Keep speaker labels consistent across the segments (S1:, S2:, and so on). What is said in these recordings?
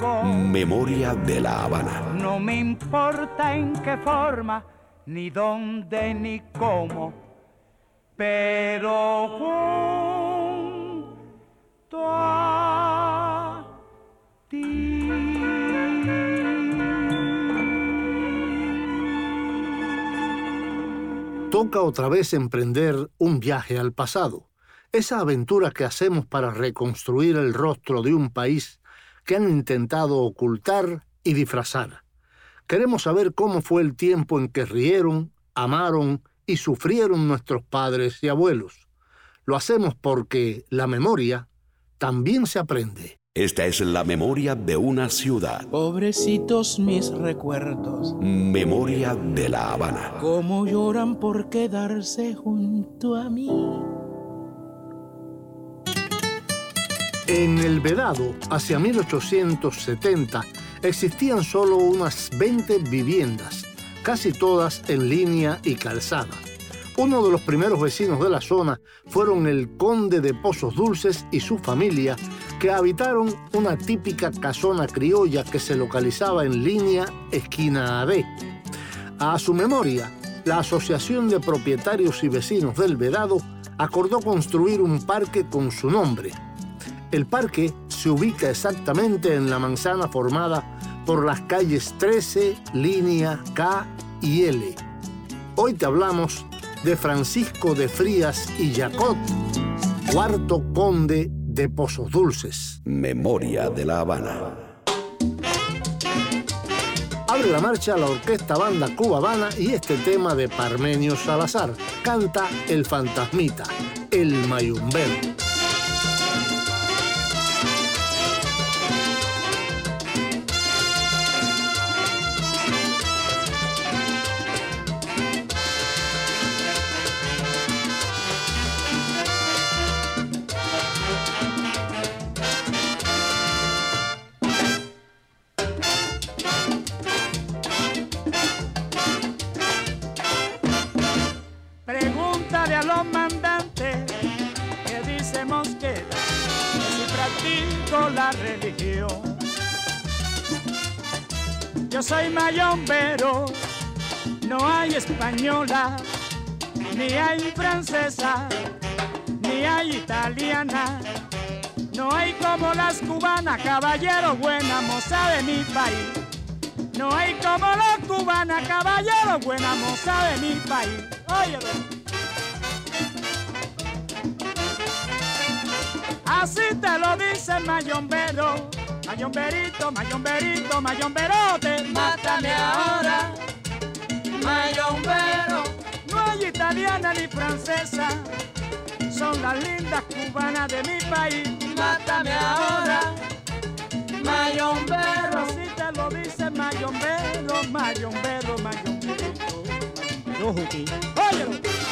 S1: Memoria de la Habana.
S2: No me importa en qué forma, ni dónde, ni cómo. Pero junto a ti.
S3: Toca otra vez emprender un viaje al pasado, esa aventura que hacemos para reconstruir el rostro de un país que han intentado ocultar y disfrazar. Queremos saber cómo fue el tiempo en que rieron, amaron y sufrieron nuestros padres y abuelos. Lo hacemos porque la memoria también se aprende.
S1: Esta es la memoria de una ciudad.
S4: Pobrecitos mis recuerdos.
S1: Memoria de La Habana.
S4: Cómo lloran por quedarse junto a mí.
S3: En el Vedado, hacia 1870, existían solo unas 20 viviendas, casi todas en línea y calzada. Uno de los primeros vecinos de la zona fueron el conde de Pozos Dulces y su familia, que habitaron una típica casona criolla que se localizaba en línea esquina AB. A su memoria, la Asociación de Propietarios y Vecinos del Vedado acordó construir un parque con su nombre. El parque se ubica exactamente en la manzana formada por las calles 13, línea K y L. Hoy te hablamos de Francisco de Frías y Jacot, cuarto conde de Pozos Dulces.
S1: Memoria de La Habana.
S3: Abre la marcha la orquesta banda Cuba Habana y este tema de Parmenio Salazar. Canta El Fantasmita, el Mayumbero.
S2: Ni hay francesa, ni hay italiana. No hay como las cubanas, caballero buena moza de mi país. No hay como las cubanas, caballero buena moza de mi país. Óyelo. Así te lo dice el mayombero, mayomberito, mayomberito, mayomberote. Mátame ahora, son las lindas cubanas de mi país. Mátame ahora, mayombero. Así te lo dice el mayombero, mayombero, mayomberito. Óyelo.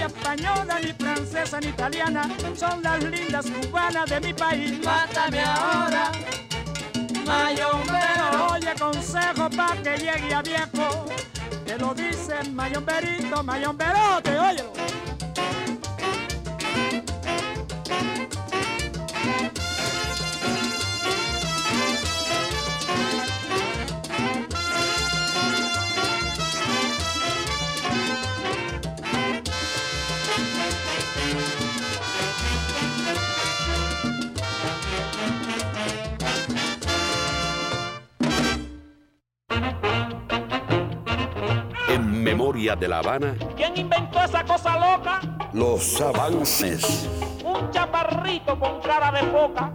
S2: Hay española, ni francesa, ni italiana. Son las lindas cubanas de mi país. Mátame ahora, mayombero. Oye, consejo pa' que llegue a viejo. Te lo dicen mayomberito, mayomberote, óyelo.
S1: De La Habana,
S5: ¿Quién inventó esa cosa loca?
S1: los avances.
S5: Un chaparrito con cara de foca.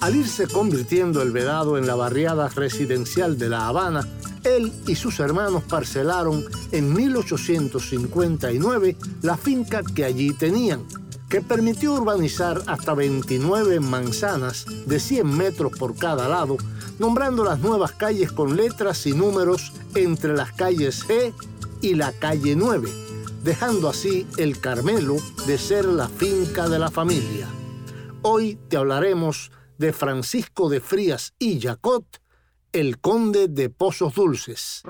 S3: Al irse convirtiendo el Vedado en la barriada residencial de La Habana, él y sus hermanos parcelaron en 1859 la finca que allí tenían, que permitió urbanizar hasta 29 manzanas de 100 metros por cada lado, nombrando las nuevas calles con letras y números entre las calles G y la calle 9, dejando así el Carmelo de ser la finca de la familia. Hoy te hablaremos de Francisco de Frías y Jacot, el conde de Pozos Dulces.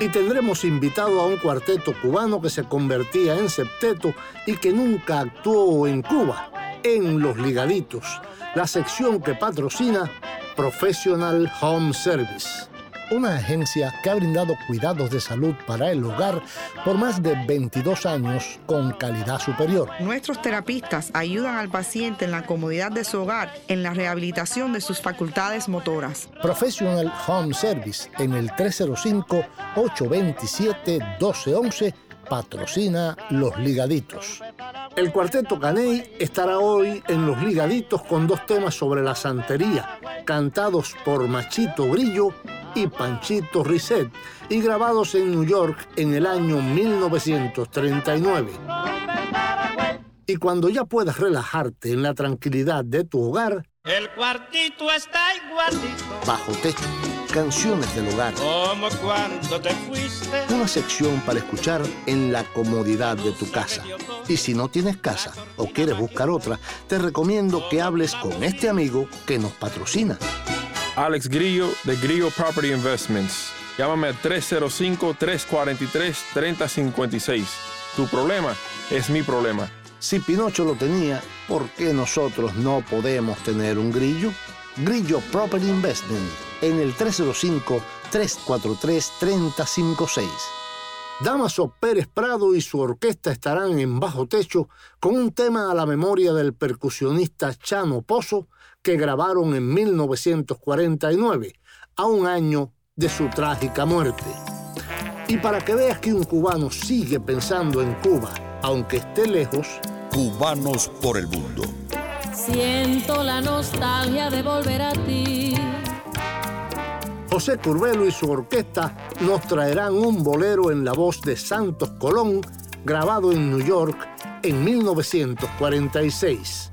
S3: Y tendremos invitado a un cuarteto cubano que se convertía en septeto y que nunca actuó en Cuba, en Los Ligaditos, la sección que patrocina Professional Home Service una agencia que ha brindado cuidados de salud para el hogar por más de 22 años con calidad superior.
S6: Nuestros terapistas ayudan al paciente en la comodidad de su hogar en la rehabilitación de sus facultades motoras.
S3: Professional Home Service en el 305-827-1211 patrocina Los Ligaditos. El cuarteto Caney estará hoy en Los Ligaditos con dos temas sobre la santería, cantados por Machito Grillo y Panchito Risset y grabados en New York en el año 1939. Y cuando ya puedas relajarte en la tranquilidad de tu hogar,
S5: el cuartito está igualito.
S3: Bajo techo, canciones del hogar.
S5: Como cuando te fuiste.
S3: Una sección para escuchar en la comodidad de tu casa. Y si no tienes casa o quieres buscar otra, te recomiendo que hables con este amigo que nos patrocina.
S7: Alex Grillo de Grillo Property Investments. Llámame al 305-343-3056. Tu problema es mi problema.
S3: Si Pinocho lo tenía, ¿por qué nosotros no podemos tener un grillo? Grillo Property Investment en el 305-343-3056. Damaso Pérez Prado y su orquesta estarán en bajo techo con un tema a la memoria del percusionista Chano Pozo que grabaron en 1949, a un año de su trágica muerte. Y para que veas que un cubano sigue pensando en Cuba, aunque esté lejos,
S1: Cubanos por el mundo.
S8: Siento la nostalgia de volver a ti.
S3: José Curbelo y su orquesta nos traerán un bolero en la voz de Santos Colón, grabado en New York en 1946.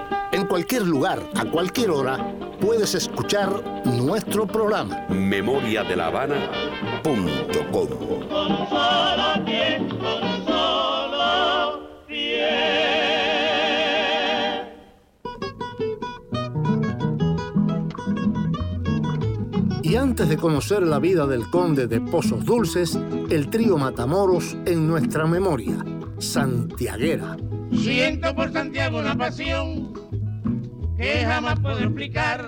S3: En cualquier lugar, a cualquier hora, puedes escuchar nuestro programa.
S1: Memoria de la Habana. Punto com.
S3: Y antes de conocer la vida del conde de Pozos Dulces, el trío Matamoros en nuestra memoria, Santiaguera.
S9: Siento por Santiago una pasión que jamás puedo explicar,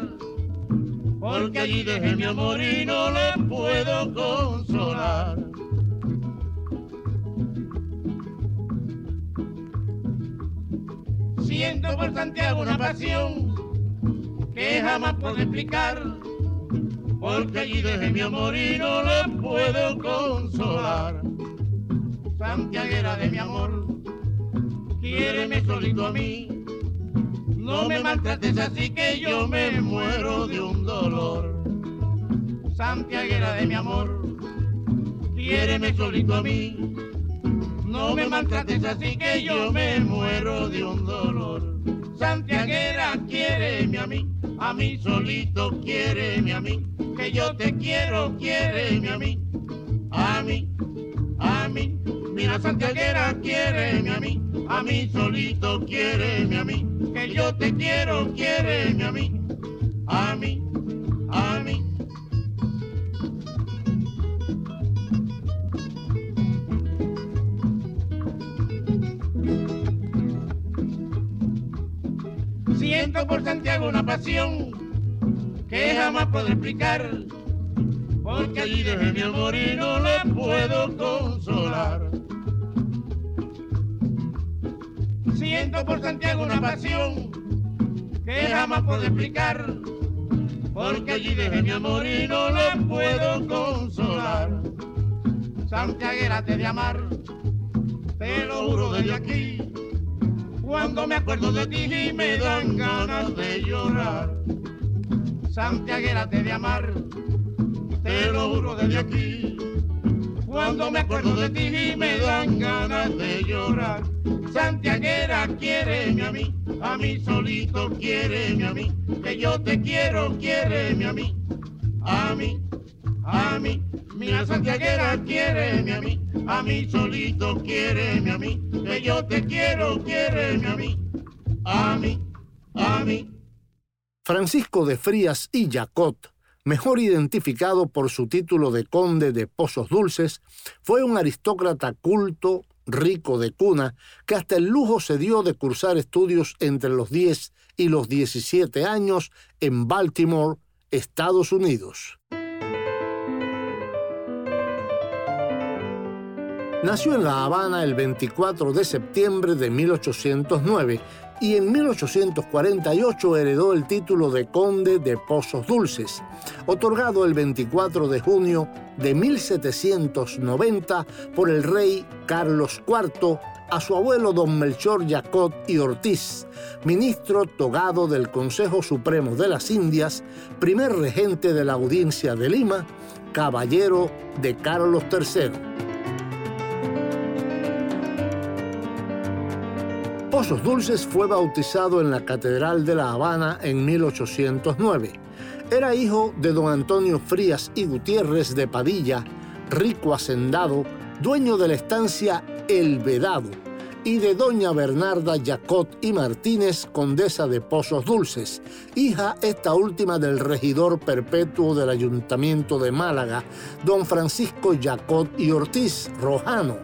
S9: porque allí dejé mi amor y no le puedo consolar. Siento por Santiago una pasión que jamás puedo explicar, porque allí dejé mi amor y no le puedo consolar. Santiaguera de mi amor, quiéreme solito a mí. No me maltrates así que yo me muero de un dolor. Santiaguera de mi amor, quiéreme solito a mí. No me maltrates así que yo me muero de un dolor. Santiaguera, quiéreme a mí, a mí solito quiéreme a mí. Que yo te quiero, quiéreme a mí, a mí, a mí. Mira Santiaguera, quiéreme a mí, a mí solito quiéreme a mí, que yo te quiero, quiéreme a mí, a mí, a mí. Siento por Santiago una pasión que jamás podré explicar, porque allí dejé mi amor y no le puedo consolar. Siento por Santiago una pasión que jamás puedo explicar, porque allí dejé mi amor y no le puedo consolar. Santiaguera te de amar, te lo juro desde aquí, cuando me acuerdo de ti me dan ganas de llorar. Santiaguera te de amar, te lo juro desde aquí, cuando me acuerdo de ti me dan ganas de llorar. Santiaguera, quiéreme a mí, a mí solito quiéreme a mí, que yo te quiero, quiéreme a mí, a mí, a mí. Mira Santiaguera, quiéreme a mí, a mí solito quiéreme a mí, que yo te quiero, quiéreme a mí, a mí, a mí.
S3: Francisco de Frías y Jacot mejor identificado por su título de conde de Pozos Dulces, fue un aristócrata culto, rico de cuna, que hasta el lujo se dio de cursar estudios entre los 10 y los 17 años en Baltimore, Estados Unidos. Nació en La Habana el 24 de septiembre de 1809 y en 1848 heredó el título de conde de Pozos Dulces, otorgado el 24 de junio de 1790 por el rey Carlos IV a su abuelo don Melchor Jacot y Ortiz, ministro togado del Consejo Supremo de las Indias, primer regente de la Audiencia de Lima, caballero de Carlos III. Pozos Dulces fue bautizado en la Catedral de La Habana en 1809. Era hijo de don Antonio Frías y Gutiérrez de Padilla, rico hacendado, dueño de la estancia El Vedado, y de doña Bernarda Jacot y Martínez, condesa de Pozos Dulces, hija esta última del regidor perpetuo del Ayuntamiento de Málaga, don Francisco Jacot y Ortiz Rojano,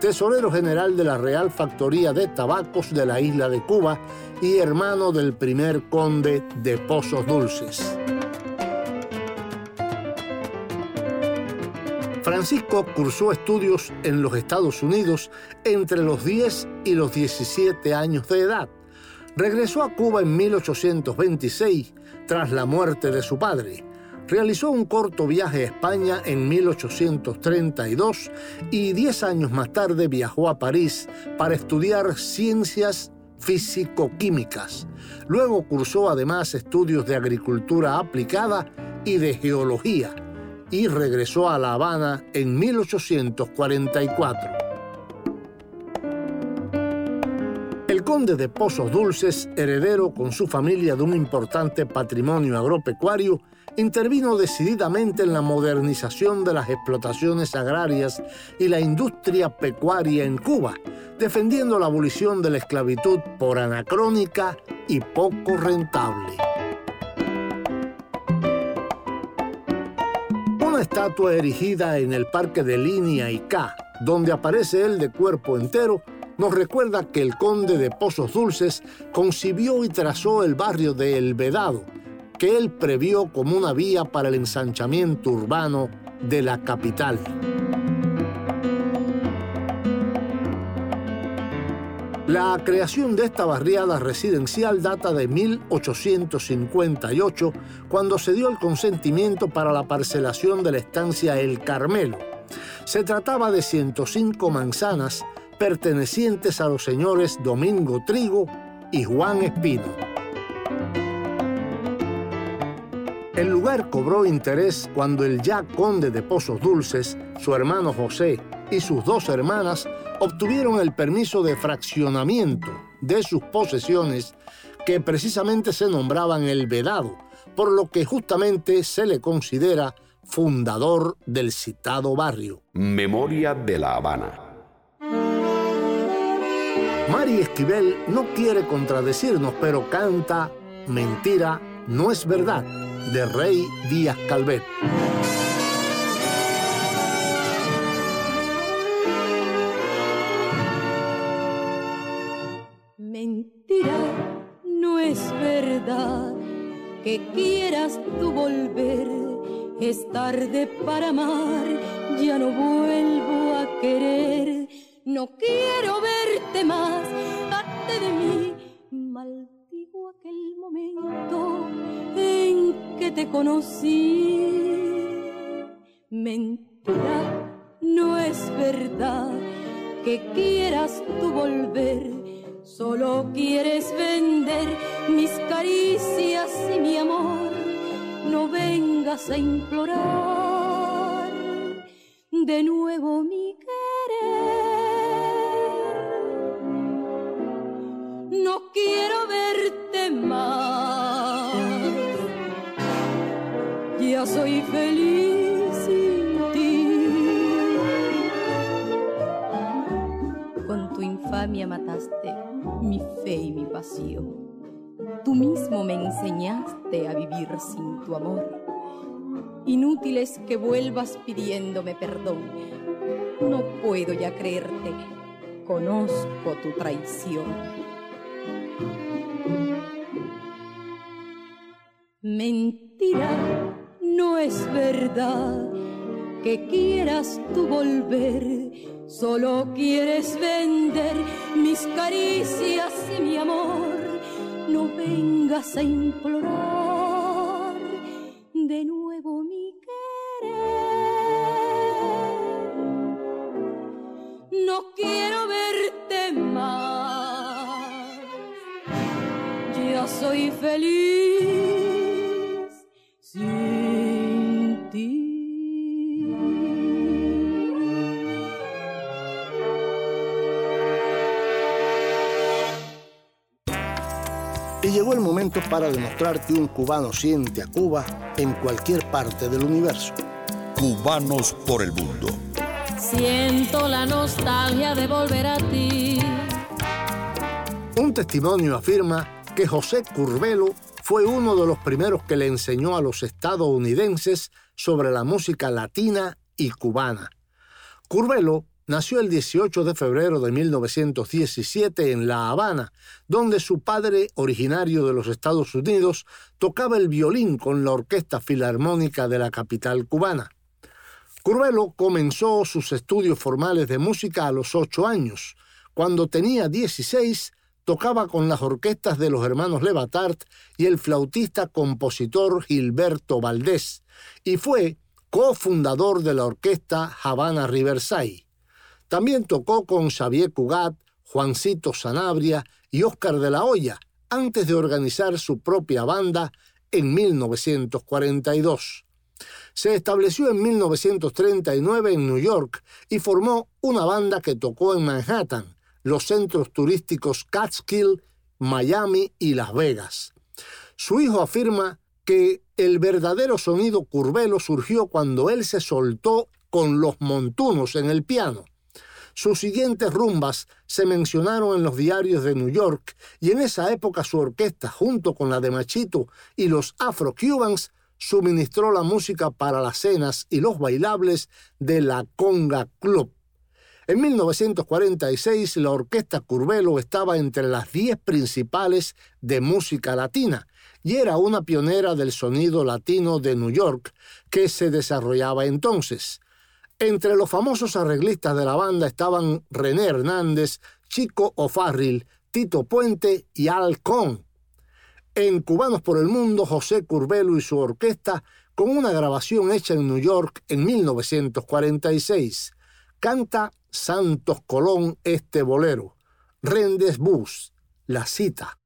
S3: tesorero general de la Real Factoría de Tabacos de la isla de Cuba y hermano del primer conde de Pozos Dulces. Francisco cursó estudios en los Estados Unidos entre los 10 y los 17 años de edad. Regresó a Cuba en 1826 tras la muerte de su padre realizó un corto viaje a España en 1832 y diez años más tarde viajó a París para estudiar ciencias físico-químicas. Luego cursó además estudios de agricultura aplicada y de geología y regresó a La Habana en 1844. El conde de Pozos Dulces, heredero con su familia de un importante patrimonio agropecuario, intervino decididamente en la modernización de las explotaciones agrarias y la industria pecuaria en Cuba, defendiendo la abolición de la esclavitud por anacrónica y poco rentable. Una estatua erigida en el Parque de Línea y K, donde aparece él de cuerpo entero, nos recuerda que el conde de Pozos Dulces concibió y trazó el barrio de El Vedado, que él previó como una vía para el ensanchamiento urbano de la capital. La creación de esta barriada residencial data de 1858, cuando se dio el consentimiento para la parcelación de la estancia El Carmelo. Se trataba de 105 manzanas pertenecientes a los señores Domingo Trigo y Juan Espino. El lugar cobró interés cuando el ya conde de Pozos Dulces, su hermano José y sus dos hermanas obtuvieron el permiso de fraccionamiento de sus posesiones que precisamente se nombraban el Vedado, por lo que justamente se le considera fundador del citado barrio.
S1: Memoria de La Habana.
S3: Mari Esquivel no quiere contradecirnos, pero canta Mentira, no es verdad de Rey Díaz Calvet.
S8: Mentira, no es verdad que quieras tú volver. Es tarde para amar, ya no vuelvo a querer. No quiero verte más, date de mí. Maldigo aquel momento en que te conocí. Mentira, no es verdad que quieras tú volver Solo quieres vender mis caricias y mi amor. No vengas a implorar de nuevo mi querer. No quiero verte más. Ya soy feliz sin ti. Con tu infamia mataste mi fe y mi pasión. Tú mismo me enseñaste a vivir sin tu amor. Inútil es que vuelvas pidiéndome perdón. No puedo ya creerte. Conozco tu traición. Mentira, verdad que quieras tú volver Solo quieres vender mis caricias y mi amor. No vengas a implorar de nuevo mi querer. No quiero verte más. Ya soy feliz
S3: para demostrar que un cubano siente a Cuba en cualquier parte del universo.
S1: Cubanos por el mundo.
S8: Siento la nostalgia de volver a ti.
S3: Un testimonio afirma que José Curbelo fue uno de los primeros que le enseñó a los estadounidenses sobre la música latina y cubana. Curbelo nació el 18 de febrero de 1917 en La Habana, donde su padre, originario de los Estados Unidos, tocaba el violín con la Orquesta Filarmónica de la capital cubana. Curbelo comenzó sus estudios formales de música a los ocho años. Cuando tenía 16, tocaba con las orquestas de los hermanos Levatart y el flautista compositor Gilberto Valdés, y fue cofundador de la orquesta Habana Riverside. También tocó con Xavier Cugat, Juancito Sanabria y Óscar de la Hoya, antes de organizar su propia banda en 1942. Se estableció en 1939 en New York y formó una banda que tocó en Manhattan, los centros turísticos Catskill, Miami y Las Vegas. Su hijo afirma que el verdadero sonido curvelo surgió cuando él se soltó con los montunos en el piano. Sus siguientes rumbas se mencionaron en los diarios de New York y en esa época su orquesta, junto con la de Machito y los Afro-Cubans, suministró la música para las cenas y los bailables de la Conga Club. En 1946 la orquesta Curvelo estaba entre las diez principales de música latina y era una pionera del sonido latino de New York que se desarrollaba entonces. Entre los famosos arreglistas de la banda estaban René Hernández, Chico O'Farrill, Tito Puente y Al Con. En Cubanos por el Mundo, José Curbelo y su orquesta, con una grabación hecha en New York en 1946, canta Santos Colón este bolero. Rendes Bus, la cita.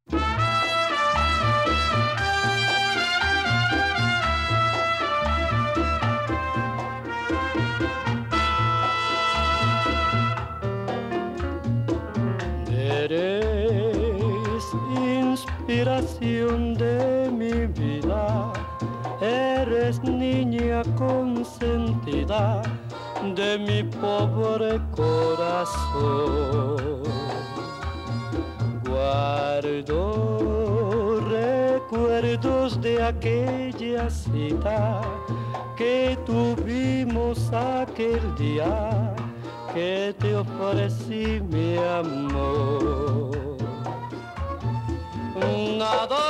S10: De mi vida, eres niña consentida de mi pobre corazón. Guardo recuerdos de aquella cita que tuvimos aquel día que te ofrecí mi amor.
S11: Nada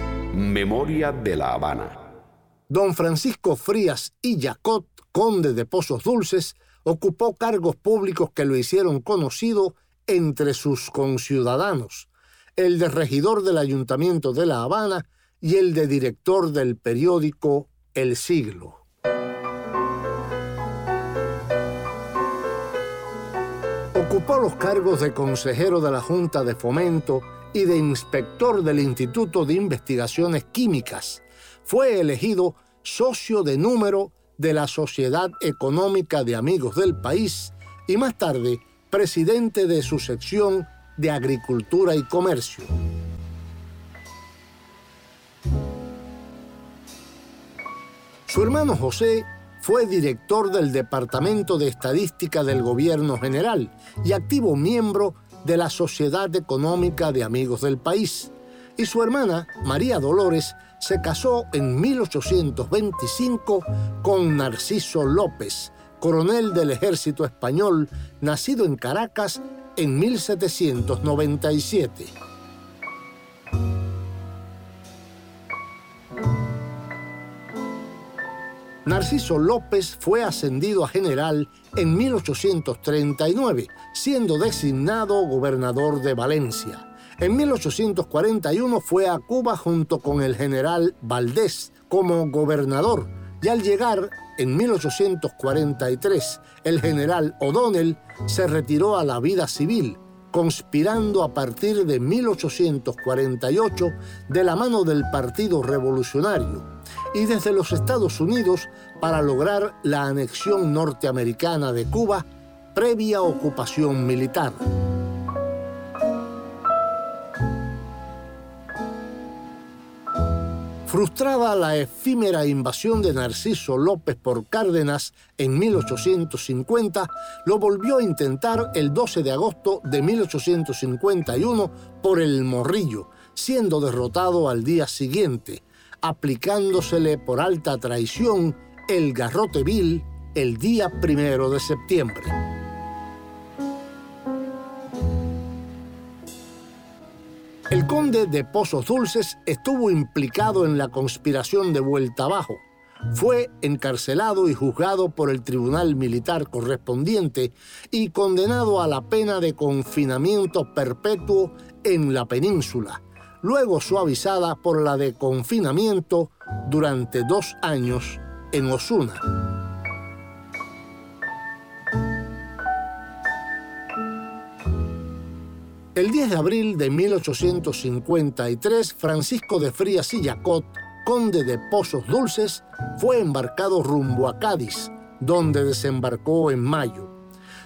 S1: Memoria de La Habana.
S3: Don Francisco Frías y Yacot, conde de Pozos Dulces, ocupó cargos públicos que lo hicieron conocido entre sus conciudadanos, el de regidor del Ayuntamiento de La Habana y el de director del periódico El Siglo. Ocupó los cargos de consejero de la Junta de Fomento y de inspector del Instituto de Investigaciones Químicas. Fue elegido socio de número de la Sociedad Económica de Amigos del País y más tarde presidente de su sección de Agricultura y Comercio. Su hermano José fue director del Departamento de Estadística del Gobierno General y activo miembro de la Sociedad Económica de Amigos del País. Y su hermana, María Dolores, se casó en 1825 con Narciso López, coronel del ejército español, nacido en Caracas en 1797. Narciso López fue ascendido a general en 1839, siendo designado gobernador de Valencia. En 1841 fue a Cuba junto con el general Valdés como gobernador y al llegar en 1843, el general O'Donnell se retiró a la vida civil, conspirando a partir de 1848 de la mano del Partido Revolucionario y desde los Estados Unidos para lograr la anexión norteamericana de Cuba previa ocupación militar. Frustrada la efímera invasión de Narciso López por Cárdenas en 1850, lo volvió a intentar el 12 de agosto de 1851 por el Morrillo, siendo derrotado al día siguiente, aplicándosele por alta traición el garrote vil el día primero de septiembre. El conde de Pozos Dulces estuvo implicado en la conspiración de Vuelta Abajo. Fue encarcelado y juzgado por el tribunal militar correspondiente y condenado a la pena de confinamiento perpetuo en la península, luego suavizada por la de confinamiento durante dos años en Osuna. El 10 de abril de 1853, Francisco de Frías y Yacot, conde de Pozos Dulces, fue embarcado rumbo a Cádiz, donde desembarcó en mayo.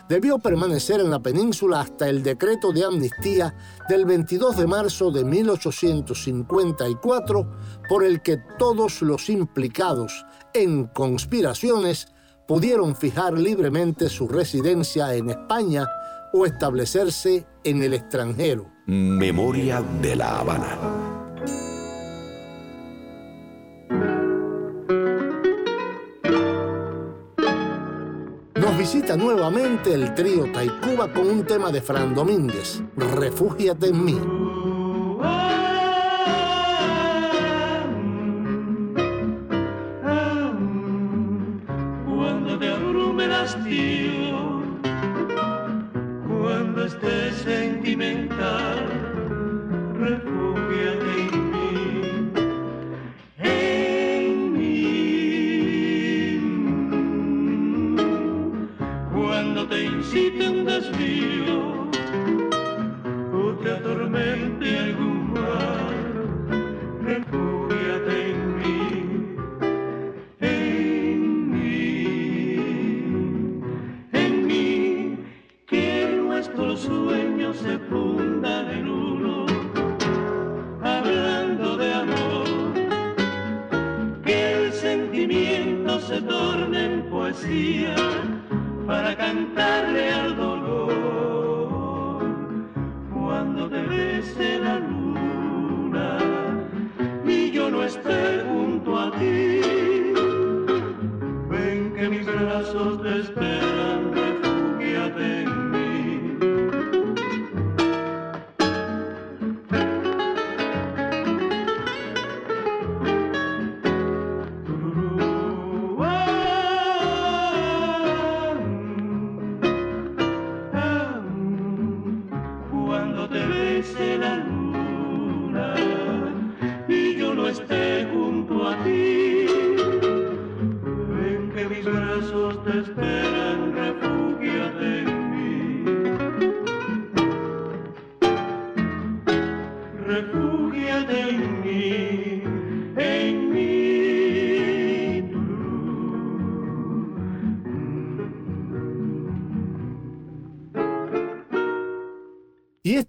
S3: Debió permanecer en la península hasta el decreto de amnistía del 22 de marzo de 1854, por el que todos los implicados en conspiraciones pudieron fijar libremente su residencia en España o establecerse en el extranjero.
S1: Memoria de la Habana.
S3: Nos visita nuevamente el trío Taicuba con un tema de Fran Domínguez, Refúgiate en mí.
S12: Cuando te abrume hastío, cuando estés sentimental, desvío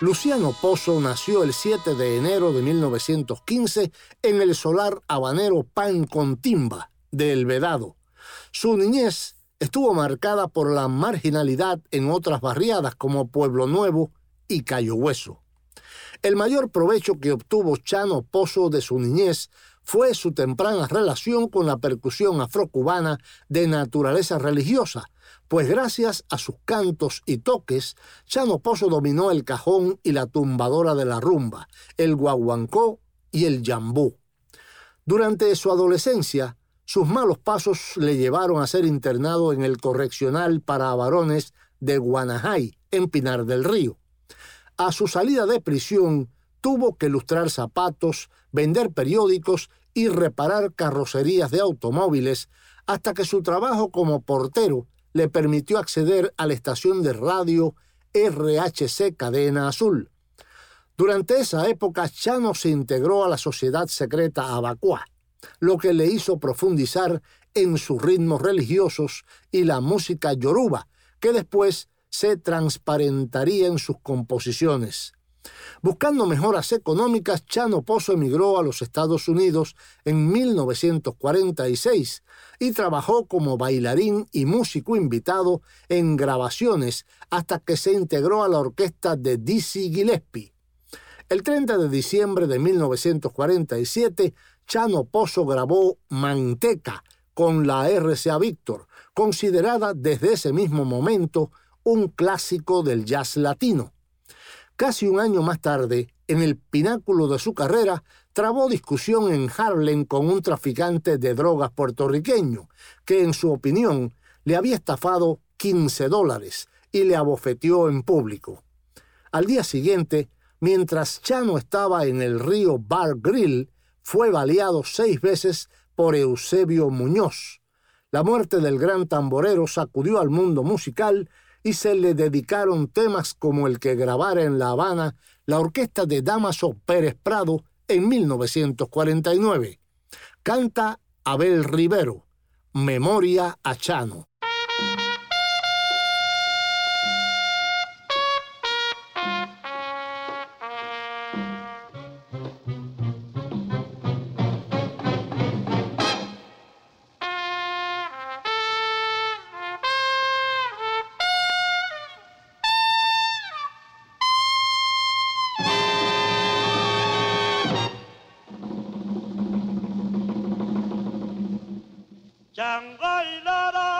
S3: Luciano Pozo nació el 7 de enero de 1915 en el solar habanero Pan con Timba de El Vedado. Su niñez estuvo marcada por la marginalidad en otras barriadas como Pueblo Nuevo y Cayo Hueso. El mayor provecho que obtuvo Chano Pozo de su niñez fue su temprana relación con la percusión afrocubana de naturaleza religiosa, pues gracias a sus cantos y toques, Chano Pozo dominó el cajón y la tumbadora de la rumba, el guaguancó y el yambú. Durante su adolescencia, sus malos pasos le llevaron a ser internado en el correccional para varones de Guanajay, en Pinar del Río. A su salida de prisión, tuvo que lustrar zapatos, vender periódicos y reparar carrocerías de automóviles, hasta que su trabajo como portero le permitió acceder a la estación de radio RHC Cadena Azul. Durante esa época, Chano se integró a la sociedad secreta Abacuá, lo que le hizo profundizar en sus ritmos religiosos y la música yoruba, que después se transparentaría en sus composiciones. Buscando mejoras económicas, Chano Pozo emigró a los Estados Unidos en 1946 y trabajó como bailarín y músico invitado en grabaciones hasta que se integró a la orquesta de Dizzy Gillespie. El 30 de diciembre de 1947, Chano Pozo grabó Manteca con la RCA Víctor, considerada desde ese mismo momento un clásico del jazz latino. Casi un año más tarde, en el pináculo de su carrera, trabó discusión en Harlem con un traficante de drogas puertorriqueño, que en su opinión le había estafado 15 dólares y le abofeteó en público. Al día siguiente, mientras Chano estaba en el río Bar Grill, fue baleado seis veces por Eusebio Muñoz. La muerte del gran tamborero sacudió al mundo musical y se le dedicaron temas como el que grabara en La Habana la orquesta de Damaso Pérez Prado en 1949. Canta Abel Rivero, Memoria a Chano. Fue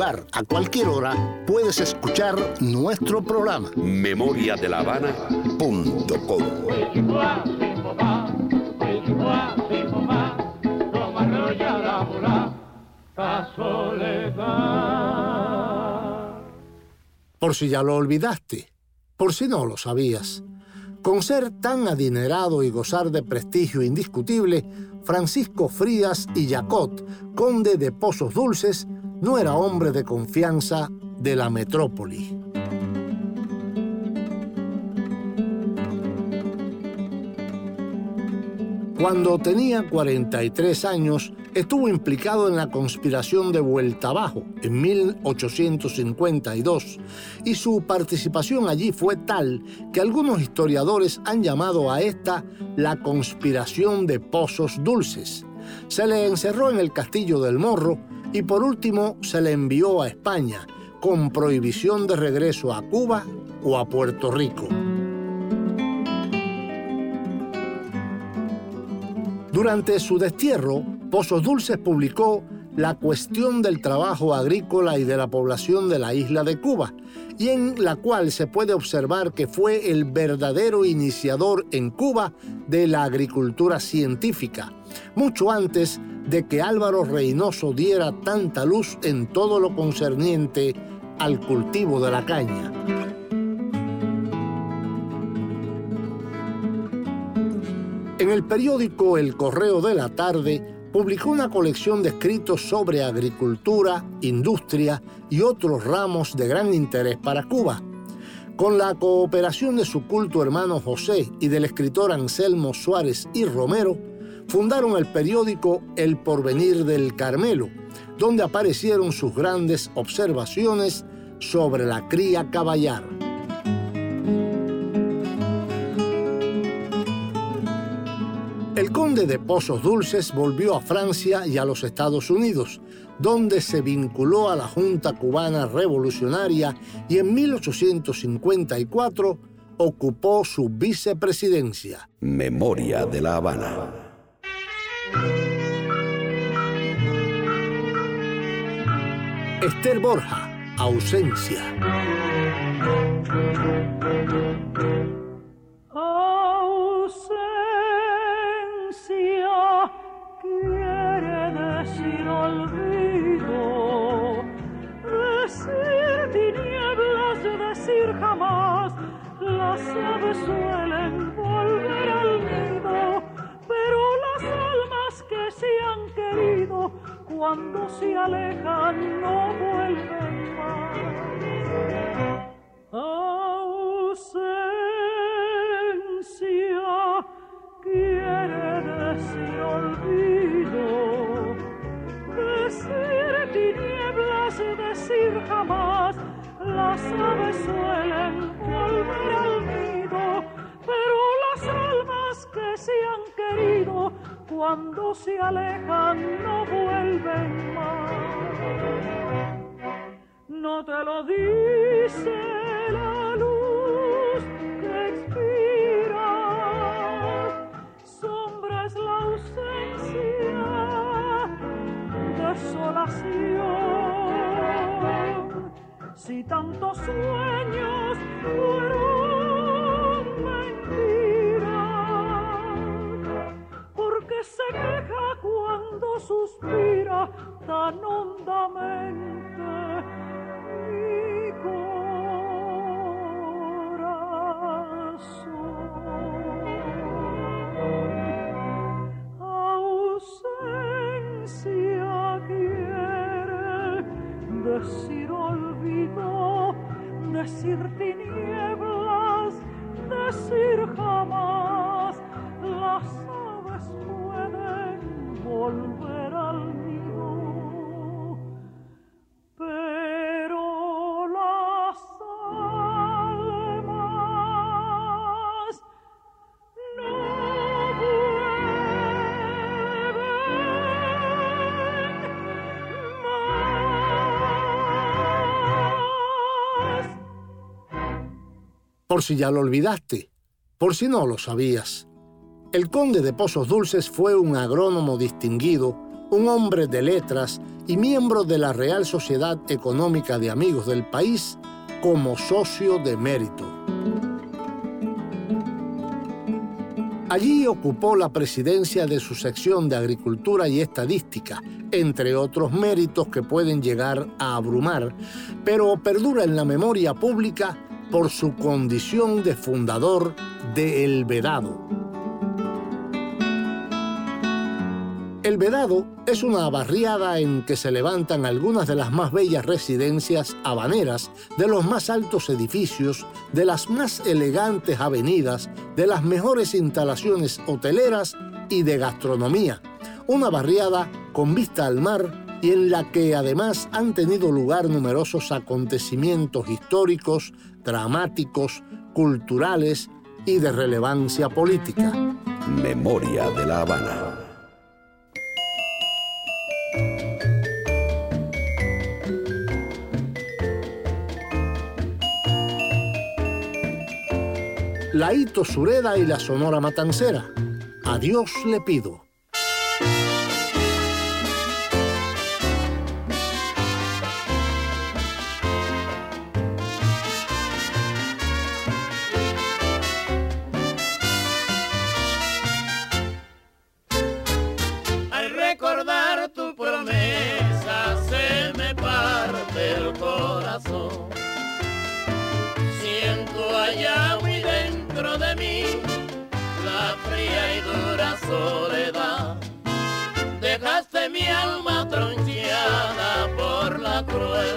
S3: lugar, a cualquier hora, puedes escuchar nuestro programa.
S1: Memoria de la Habana.com.
S3: Por si ya lo olvidaste, por si no lo sabías. Con ser tan adinerado y gozar de prestigio indiscutible, Francisco Frías y Yacot, conde de Pozos Dulces, no era hombre de confianza de la metrópoli. Cuando tenía 43 años, estuvo implicado en la conspiración de Vuelta Abajo en 1852 y su participación allí fue tal que algunos historiadores han llamado a esta la conspiración de Pozos Dulces. Se le encerró en el castillo del Morro y por último se le envió a España con prohibición de regreso a Cuba o a Puerto Rico. Durante su destierro, Pozos Dulces publicó La cuestión del trabajo agrícola y de la población de la isla de Cuba, y en la cual se puede observar que fue el verdadero iniciador en Cuba de la agricultura científica, mucho antes de que Álvaro Reynoso diera tanta luz en todo lo concerniente al cultivo de la caña. En el periódico El Correo de la Tarde publicó una colección de escritos sobre agricultura, industria y otros ramos de gran interés para Cuba. Con la cooperación de su culto hermano José y del escritor Anselmo Suárez y Romero, fundaron el periódico El Porvenir del Carmelo, donde aparecieron sus grandes observaciones sobre la cría caballar. Conde de Pozos Dulces volvió a Francia y a los Estados Unidos, donde se vinculó a la Junta Cubana Revolucionaria y en 1854 ocupó su vicepresidencia.
S1: Memoria de la Habana.
S3: Esther Borja, ausencia.
S13: Jamás las aves suelen volver al nido, pero las almas que se han querido cuando se alejan no vuelven más. Ausencia quiere decir olvido, decir tinieblas, decir jamás las aves suelen volver al nido, pero las almas que se han querido, cuando se alejan no vuelven más. No te lo dice la
S3: por si ya lo olvidaste, por si no lo sabías. El conde de Pozos Dulces fue un agrónomo distinguido, un hombre de letras y miembro de la Real Sociedad Económica de Amigos del País como socio de mérito. Allí ocupó la presidencia de su sección de Agricultura y Estadística, entre otros méritos que pueden llegar a abrumar, pero perdura en la memoria pública por su condición de fundador de El Vedado. El Vedado es una barriada en que se levantan algunas de las más bellas residencias habaneras, de los más altos edificios, de las más elegantes avenidas, de las mejores instalaciones hoteleras y de gastronomía. Una barriada con vista al mar y en la que además han tenido lugar numerosos acontecimientos históricos, dramáticos, culturales y de relevancia política.
S1: Memoria de la Habana.
S3: la Ito Sureda y la Sonora Matancera. A Dios le pido.
S9: Mi alma troncheada por la cruel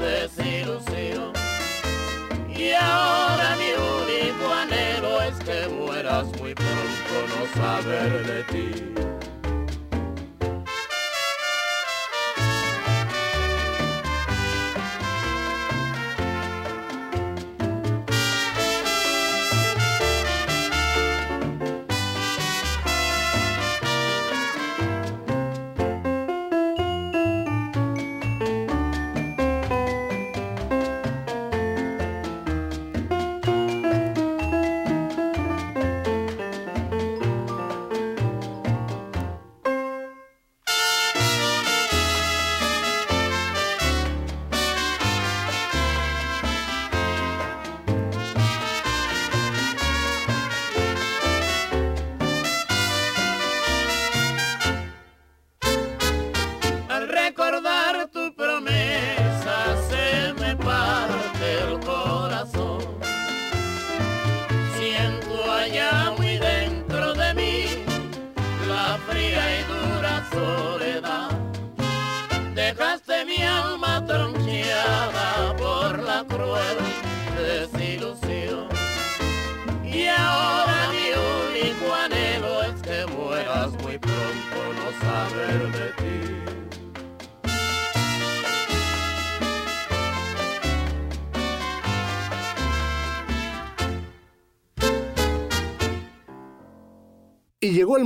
S9: desilusión. Y ahora mi único anhelo es que mueras muy pronto, no saber de ti.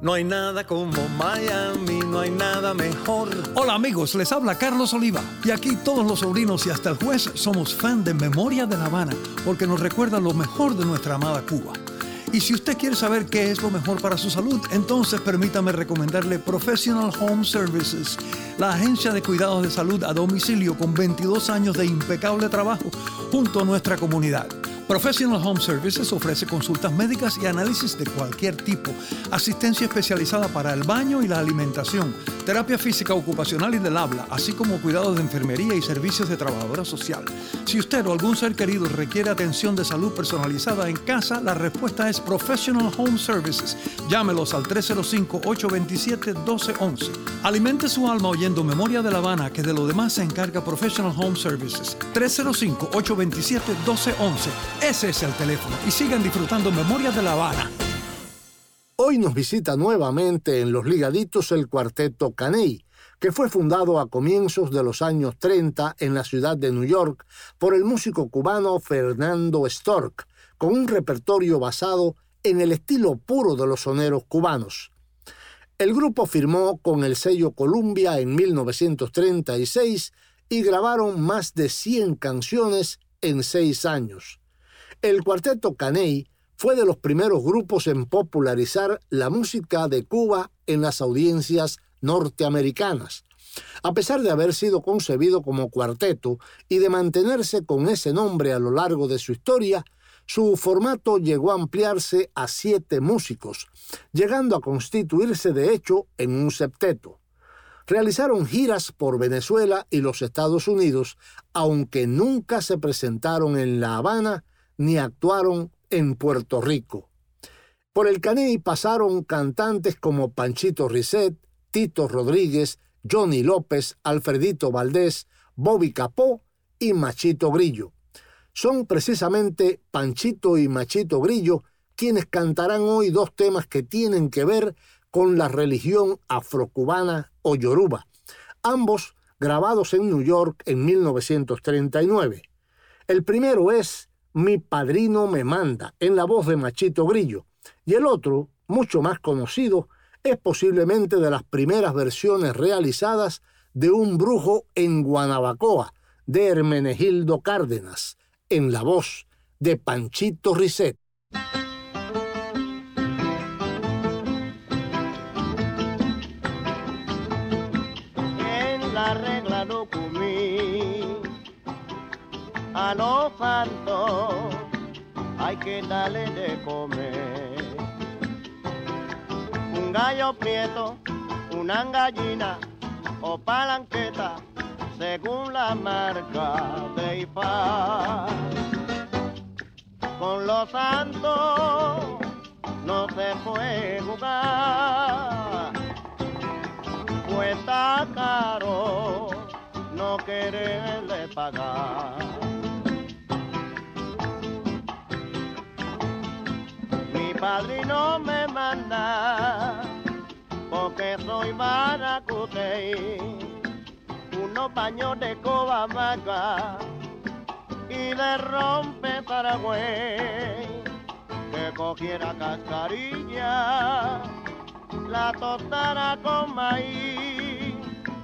S14: No hay nada como Miami, no hay nada mejor.
S15: Hola amigos, les habla Carlos Oliva. Y aquí todos los sobrinos y hasta el juez somos fan de Memoria de La Habana, porque nos recuerda lo mejor de nuestra amada Cuba. Y si usted quiere saber qué es lo mejor para su salud, entonces permítame recomendarle Professional Home Services, la agencia de cuidados de salud a domicilio con 22 años de impecable trabajo junto a nuestra comunidad. Professional Home Services ofrece consultas médicas y análisis de cualquier tipo, asistencia especializada para el baño y la alimentación, terapia física ocupacional y del habla, así como cuidados de enfermería y servicios de trabajadora social. Si usted o algún ser querido requiere atención de salud personalizada en casa, la respuesta es Professional Home Services. Llámelos al 305-827-1211. Alimente su alma oyendo Memoria de La Habana, que de lo demás se encarga Professional Home Services. 305-827-1211. Ese es el teléfono y sigan disfrutando Memoria de La Habana.
S3: Hoy nos visita nuevamente en Los Ligaditos el cuarteto Caney, que fue fundado a comienzos de los años 30 en la ciudad de New York por el músico cubano Fernando Stork, con un repertorio basado en el estilo puro de los soneros cubanos. El grupo firmó con el sello Columbia en 1936 y grabaron más de 100 canciones en seis años. El cuarteto Caney fue de los primeros grupos en popularizar la música de Cuba en las audiencias norteamericanas. A pesar de haber sido concebido como cuarteto y de mantenerse con ese nombre a lo largo de su historia, su formato llegó a ampliarse a siete músicos, llegando a constituirse de hecho en un septeto. Realizaron giras por Venezuela y los Estados Unidos, aunque nunca se presentaron en La Habana ni actuaron en Puerto Rico. Por el Caney pasaron cantantes como Panchito Risset, Tito Rodríguez, Johnny López, Alfredito Valdés, Bobby Capó y Machito Grillo. Son precisamente Panchito y Machito Grillo quienes cantarán hoy dos temas que tienen que ver con la religión afrocubana o yoruba, ambos grabados en New York en 1939. El primero es mi padrino me manda, en la voz de Machito Grillo. Y el otro, mucho más conocido, es posiblemente de las primeras versiones realizadas de un brujo en Guanabacoa, de Hermenegildo Cárdenas, en la voz de Panchito Risset.
S16: En la regla a los santos hay que darle de comer. Un gallo prieto, una gallina o palanqueta, según la marca de IFA. Con los santos no se puede jugar, cuesta caro no quererle pagar. Padrino me manda, porque soy maracute, unos baños de cobamaca y de rompe Paraguay, que cogiera cascarilla, la tostara con maíz,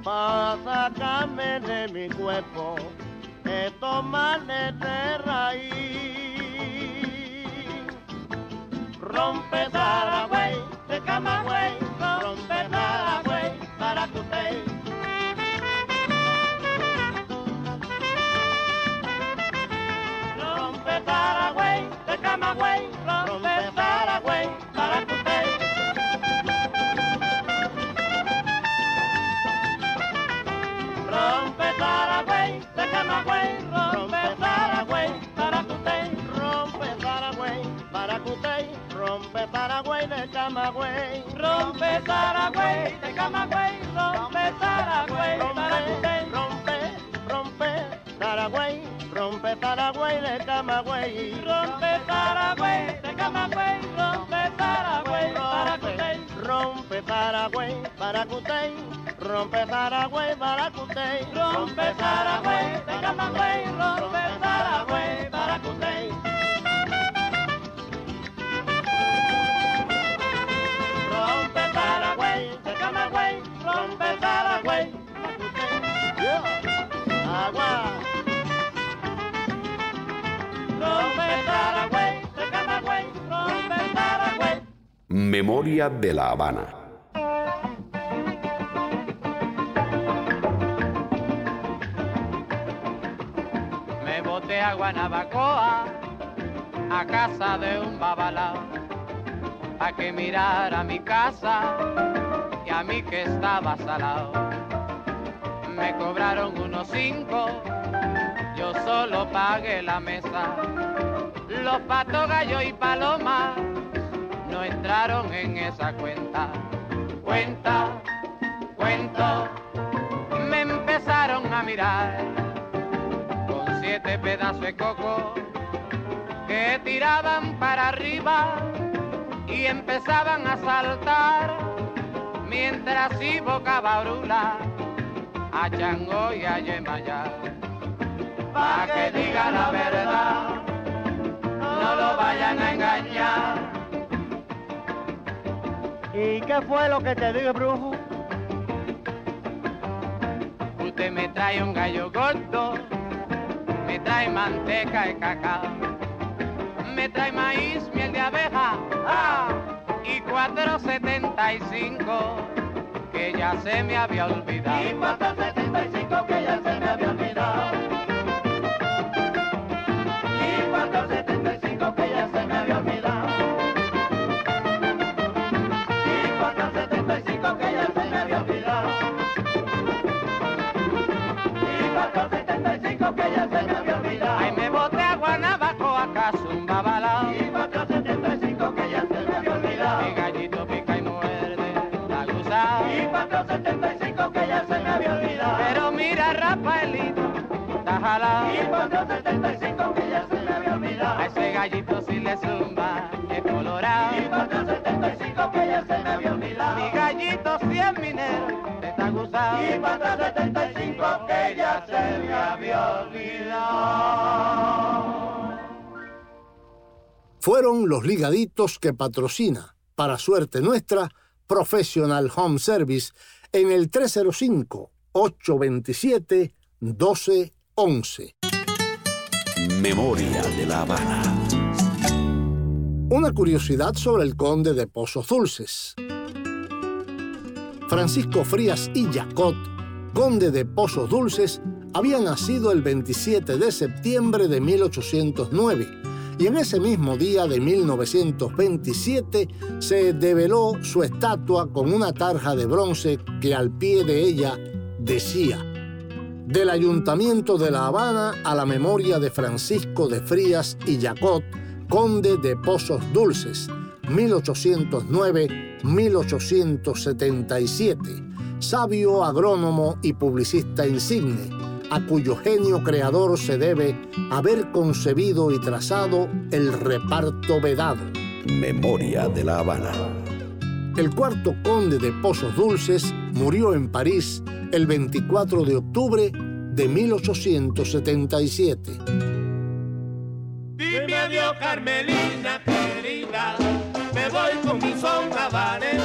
S16: para sacarme de mi cuerpo estos males de raíz rompe Zaragüey, de Camagüey, rompe rompe Paraguay de Camagüey, rompe Paraguay, rompe, rompe, rompe Paraguay, rompe Paraguay de Camagüey, rompe Paraguay de Camagüey, rompe Paraguay, Paracutey, rompe Paraguay, Paracutey, rompe Paraguay, Paracutey, rompe Paraguay de Camagüey, rompe Paraguay, Paracutey.
S1: Memoria de la Habana.
S17: Me boté a Guanabacoa, a casa de un babalao, a que mirara mi casa y a mí que estaba salado. Me cobraron unos cinco, yo solo pagué la mesa. Los patos, gallo y paloma entraron en esa cuenta. Cuenta, cuento, me empezaron a mirar con siete pedazos de coco que tiraban para arriba y empezaban a saltar mientras boca brula a Chango y a Yemayá. Pa' que diga la verdad, no lo vayan a engañar.
S16: ¿Y qué fue lo que te dije, brujo?
S17: Usted me trae un gallo gordo, me trae manteca de cacao, me trae maíz, miel de abeja, ¡ah! y 475 que ya se me había olvidado.
S9: Y 475 que ya se me había olvidado. Me había olvidado.
S17: Pero mira, Rafaelito, está jalao.
S9: Y 475 que ya se me había olvidado.
S17: A ese gallito si le zumba, es colorado.
S9: Y 475 que ya se me había olvidado.
S17: Mi gallito si es minero, está gusao.
S9: Y 475 que ya se me había olvidado.
S3: Fueron los ligaditos que patrocina, para suerte nuestra, Professional Home Service en el 305-827-1211.
S1: Memoria de la Habana.
S3: Una curiosidad sobre el conde de Pozos Dulces. Francisco Frías y Yacot, conde de Pozos Dulces, había nacido el 27 de septiembre de 1809 y en ese mismo día de 1927 se develó su estatua con una tarja de bronce que al pie de ella decía del Ayuntamiento de La Habana a la memoria de Francisco de Frías y Yacot, conde de Pozos Dulces, 1809-1877, sabio agrónomo y publicista insigne, a cuyo genio creador se debe haber concebido y trazado el reparto vedado.
S1: Memoria de la Habana.
S3: El cuarto conde de Pozos Dulces murió en París el 24 de octubre de 1877.
S9: Dime adiós, Carmelina querida, me voy con mi son habanero.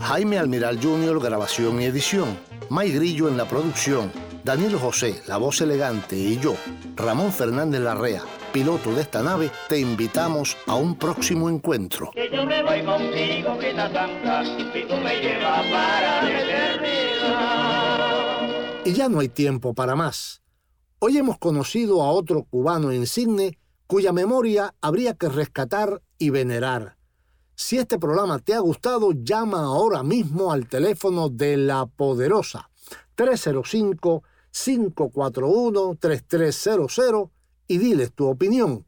S3: Jaime Almiral Jr., grabación y edición. May Grillo en la producción. Daniel José, la voz elegante, y yo, Ramón Fernández Larrea, piloto de esta nave, te invitamos a un próximo encuentro.
S9: Que yo me voy contigo, Santa, y tú me llevas para la eternidad.
S3: Y ya no hay tiempo para más. Hoy hemos conocido a otro cubano insigne cuya memoria habría que rescatar y venerar. Si este programa te ha gustado, llama ahora mismo al teléfono de La Poderosa 305-541-3300 y diles tu opinión.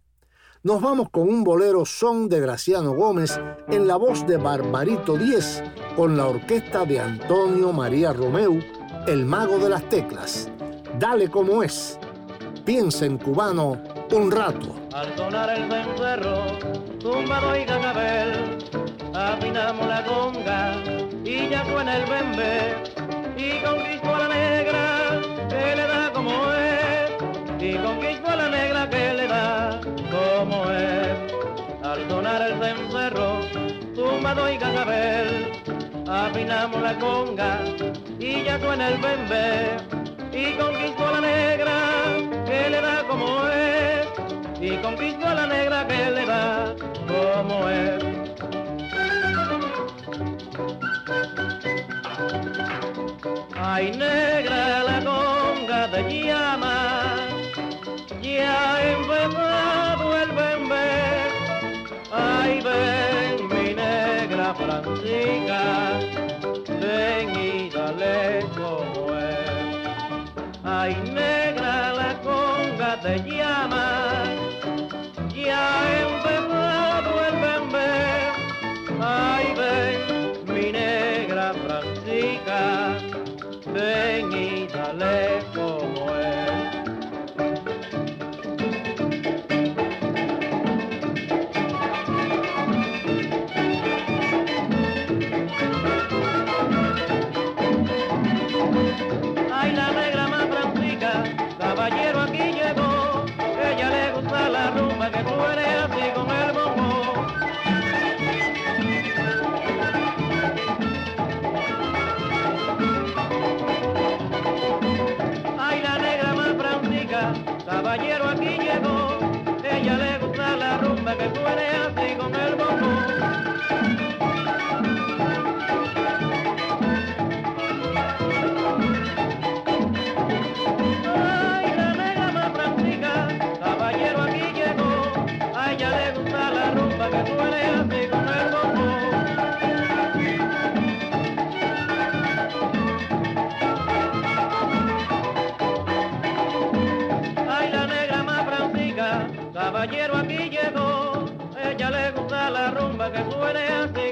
S3: Nos vamos con un bolero son de Graciano Gómez en la voz de Barbarito 10 con la orquesta de Antonio María Romeu, el mago de las teclas. Dale como es. Piensa en cubano un rato.
S10: Al sonar el cencerro, tumbado y ganabel, afinamos la conga y ya suena el bembe, y conquistó a la negra que le da como es, que le da como es. Al sonar el cencerro, tumbado y ganabel, afinamos la conga y ya suena el bembe, y conquistó a la negra que le da como es y conquistó a la negra que le da como es. Ay, negra la conga te llama, ya ha empezado el bembe. Ay, ven mi negra francica, ven y dale como es. Ay, negra la conga te llama, Que suele así con el bofón. Ay, la negra más franca, caballero aquí llegó. A ella le gusta la ruta que suele así con el bofón. Ay, la negra más franca, caballero aquí. but there's no one else